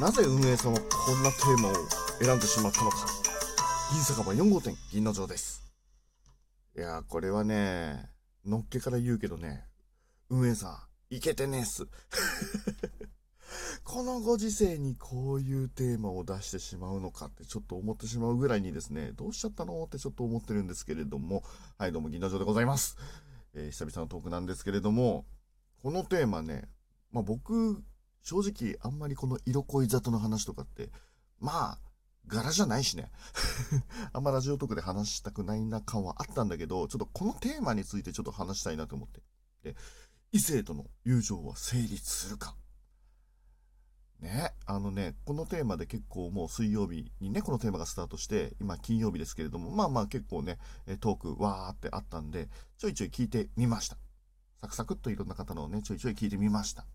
なぜ運営さんはこんなテーマを選んでしまったのか。銀酒場4号店、銀の城です。いやー、これはね、のっけから言うけどね、運営さん、いけてねえっす。このご時世にこういうテーマを出してしまうのかってちょっと思ってしまうぐらいにですね、どうしちゃったの？ってちょっと思ってるんですけれども、はい、どうも銀の城でございます。えー久々のトークなんですけれども、このテーマね、まあ僕、正直あんまりこの色恋里の話とかって、まあ、柄じゃないしね。あんまラジオトークで話したくないな感はあったんだけど、ちょっとこのテーマについてちょっと話したいなと思って。で、異性との友情は成立するかね、あのね、このテーマで結構もう水曜日にね、このテーマがスタートして、今金曜日ですけれども、まあまあ結構ね、トークわーってあったんで、ちょいちょい聞いてみました。サクサクっといろんな方のね、ちょいちょい聞いてみました。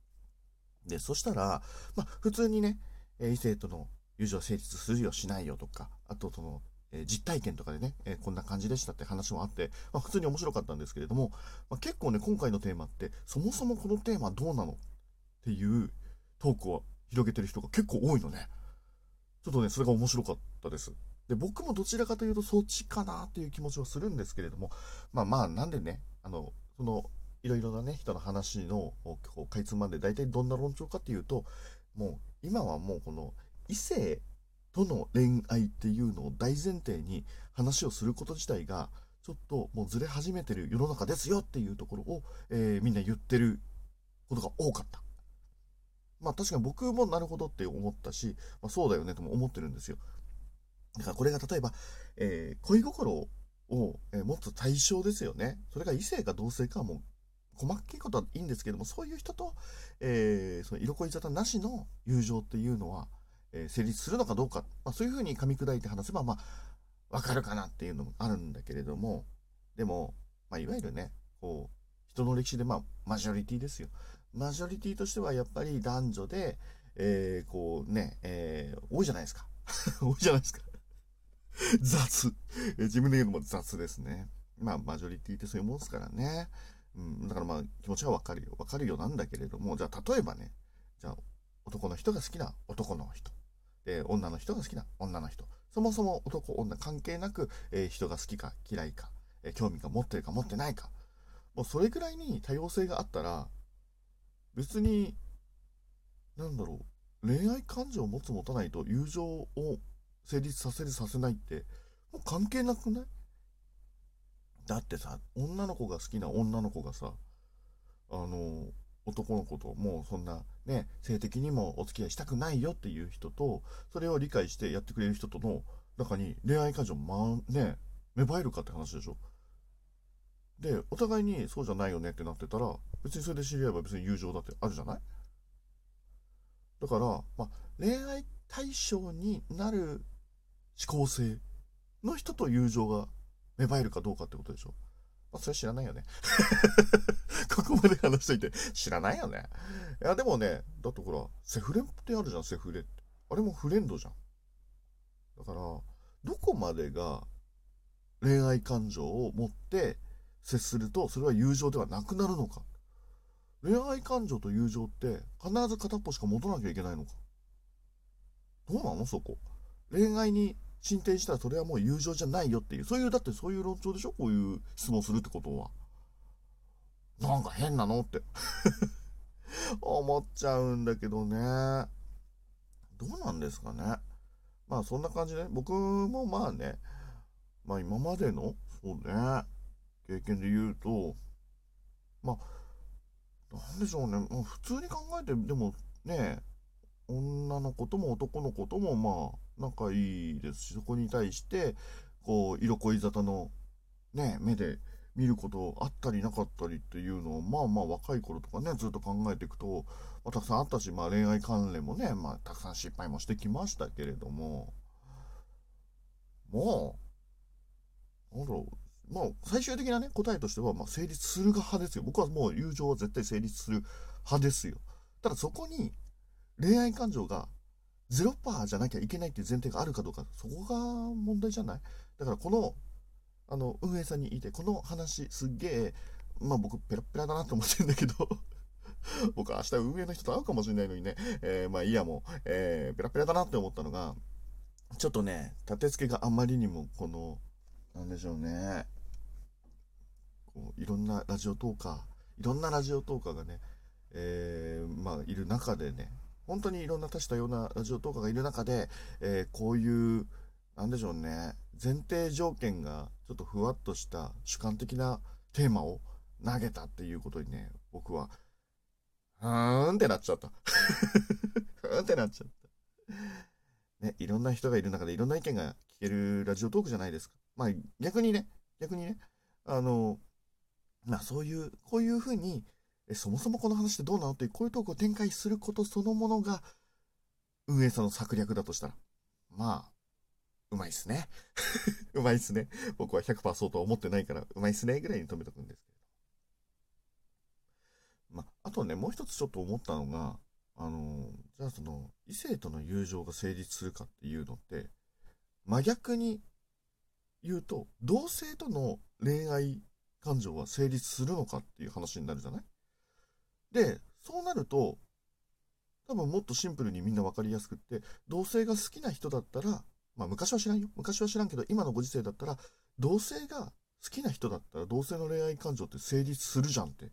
で、そしたら、まあ普通にね、え異性との友情は成立するよしないよとか、あとその、え実体験とかでね、えこんな感じでしたって話もあって、まあ普通に面白かったんですけれども、まあ、結構ね、今回のテーマって、そもそもこのテーマどうなの？っていうトークを広げてる人が結構多いのね。ちょっとね、それが面白かったです。で、僕もどちらかというとそっちかなっていう気持ちはするんですけれども、まあまあ、なんでね、あの、その、いろいろなね、人の話の、こう、かいつまんで、大体どんな論調かっていうと、もう、今はもうこの、異性との恋愛っていうのを大前提に話をすること自体が、ちょっともうずれ始めてる世の中ですよっていうところを、えーみんな言ってることが多かった。まあ確かに僕もなるほどって思ったし、まあ、そうだよねとも思ってるんですよ。だからこれが例えば、えー恋心を、えー持つ対象ですよね。それが異性か同性かはもう細かいことはいいんですけども、そういう人と、えーその色恋沙汰なしの友情っていうのは、えー成立するのかどうか、まあ、そういうふうに噛み砕いて話せば、まあ、わかるかなっていうのもあるんだけれども、でも、まあ、いわゆるね、こう、人の歴史で、まあ、マジョリティですよ。マジョリティとしてはやっぱり男女で、えーこうね、えー多いじゃないですか。多いじゃないですか。雑。え自分で言うのも雑ですね。まあ、マジョリティってそういうもんですからね。うん、だからまあ、気持ちはわかるよ。わかるよなんだけれども、じゃあ、例えばね、じゃあ、男の人が好きな男の人。で、女の人が好きな女の人。そもそも男、女関係なく、えー人が好きか嫌いか、えー興味が持ってるか持ってないか。もうそれぐらいに多様性があったら、別に、なんだろう、恋愛感情を持つ持たないと友情を成立させるさせないって、もう関係なくない？だってさ、女の子が好きな女の子がさ、あの、男の子ともうそんなね、性的にもお付き合いしたくないよっていう人と、それを理解してやってくれる人との中に恋愛感情まね、芽生えるかって話でしょ。で、お互いにそうじゃないよねってなってたら、別にそれで知り合えば別に友情だってあるじゃない？だから、まあ、恋愛対象になる思考性の人と友情が芽生えるかどうかってことでしょまあ、それ知らないよね。ここまで話しといて、知らないよね。いや、でもね、だってほら、セフレってあるじゃん、セフレって。あれもフレンドじゃん。だから、どこまでが恋愛感情を持って接すると、それは友情ではなくなるのか。恋愛感情と友情って、必ず片っぽしか持たなきゃいけないのか。どうなの？そこ。恋愛に進展したらそれはもう友情じゃないよっていう、そういう、だってそういう論調でしょ？こういう質問するってことは。なんか変なのって。思っちゃうんだけどね。どうなんですかね？まあそんな感じで、僕もまあね、まあ今までの、そうね、経験で言うと、まあ、なんでしょうね、まあ、普通に考えて、でもね、女の子とも男の子ともまあ仲いいですし、そこに対して、こう、色恋沙汰のね、目で見ることあったりなかったりっていうのを、まあまあ若い頃とかね、ずっと考えていくと、まあ、たくさんあったし、まあ恋愛関連もね、まあたくさん失敗もしてきましたけれども、もう、なんだろう、まあ最終的なね、答えとしては、まあ成立する派ですよ。僕はもう友情は絶対成立する派ですよ。ただそこに恋愛感情が0%じゃなきゃいけないっていう前提があるかどうか、そこが問題じゃない？だからこの、あの、運営さんに言いて、この話すっげえ、まあ僕ペラペラだなと思ってるんだけど、僕明日運営の人と会うかもしれないのにね、えー、まあいいやもう、えー、ペラペラだなって思ったのが、ちょっとね、立て付けがあまりにも、この、なんでしょうね、こういろんなラジオトーカー、いろんなラジオトーカーがね、えー、まあいる中でね、本当にいろんな多種多様なラジオトーカーがいる中で、えー、こういう、なんでしょうね、前提条件がちょっとふわっとした主観的なテーマを投げたっていうことにね、僕は、ふーんってなっちゃった。ふーんってなっちゃった。ね、いろんな人がいる中でいろんな意見が聞けるラジオトークじゃないですか。まあ逆にね、逆にね、あの、まあそういう、こういうふうに、えそもそもこの話ってどうなのっていう、こういうトークを展開することそのものが、運営さんの策略だとしたら、まあ、うまいっすね。うまいっすね。僕は100%そうとは思ってないから、うまいっすねぐらいに止めとくんですけど。まあ、あとね、もう一つちょっと思ったのが、あの、じゃあその、異性との友情が成立するかっていうのって、真逆に言うと、同性との恋愛感情は成立するのかっていう話になるじゃない？で、そうなると、多分もっとシンプルにみんな分かりやすくって、同性が好きな人だったら、まあ昔は知らんよ。昔は知らんけど、今のご時世だったら、同性が好きな人だったら同性の恋愛感情って成立するじゃんって。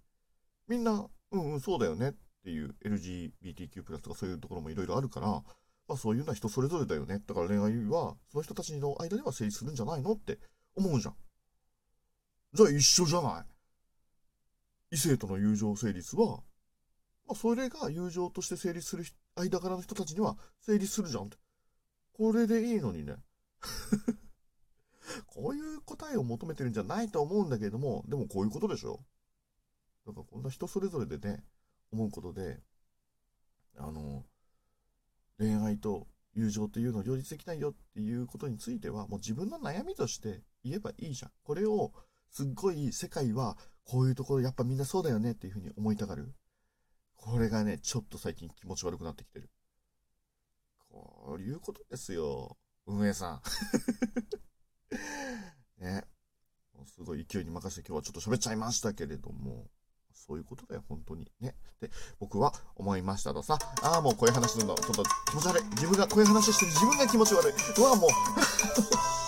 みんな、うんうん、そうだよねっていう LGBTQ+, とかそういうところもいろいろあるから、まあそういうのは人それぞれだよね。だから恋愛は、その人たちの間では成立するんじゃないのって思うじゃん。じゃあ一緒じゃない？異性との友情成立は、まあそれが友情として成立する間柄の人たちには成立するじゃんって。これでいいのにね。こういう答えを求めてるんじゃないと思うんだけれども、でもこういうことでしょだからこんな人それぞれでね、思うことで、あの、恋愛と友情っていうのを両立できないよっていうことについては、もう自分の悩みとして言えばいいじゃん。これを、すっごい世界はこういうところやっぱみんなそうだよねっていうふうに思いたがる。これがね、ちょっと最近気持ち悪くなってきてる。こういうことですよ。運営さん。ね。すごい勢いに任せて今日はちょっと喋っちゃいましたけれども、そういうことだよ、本当に。ね。で、僕は思いましたとさ、ああ、もうこういう話するの、ちょっと気持ち悪い。自分がこういう話してる自分が気持ち悪い。うわ、もう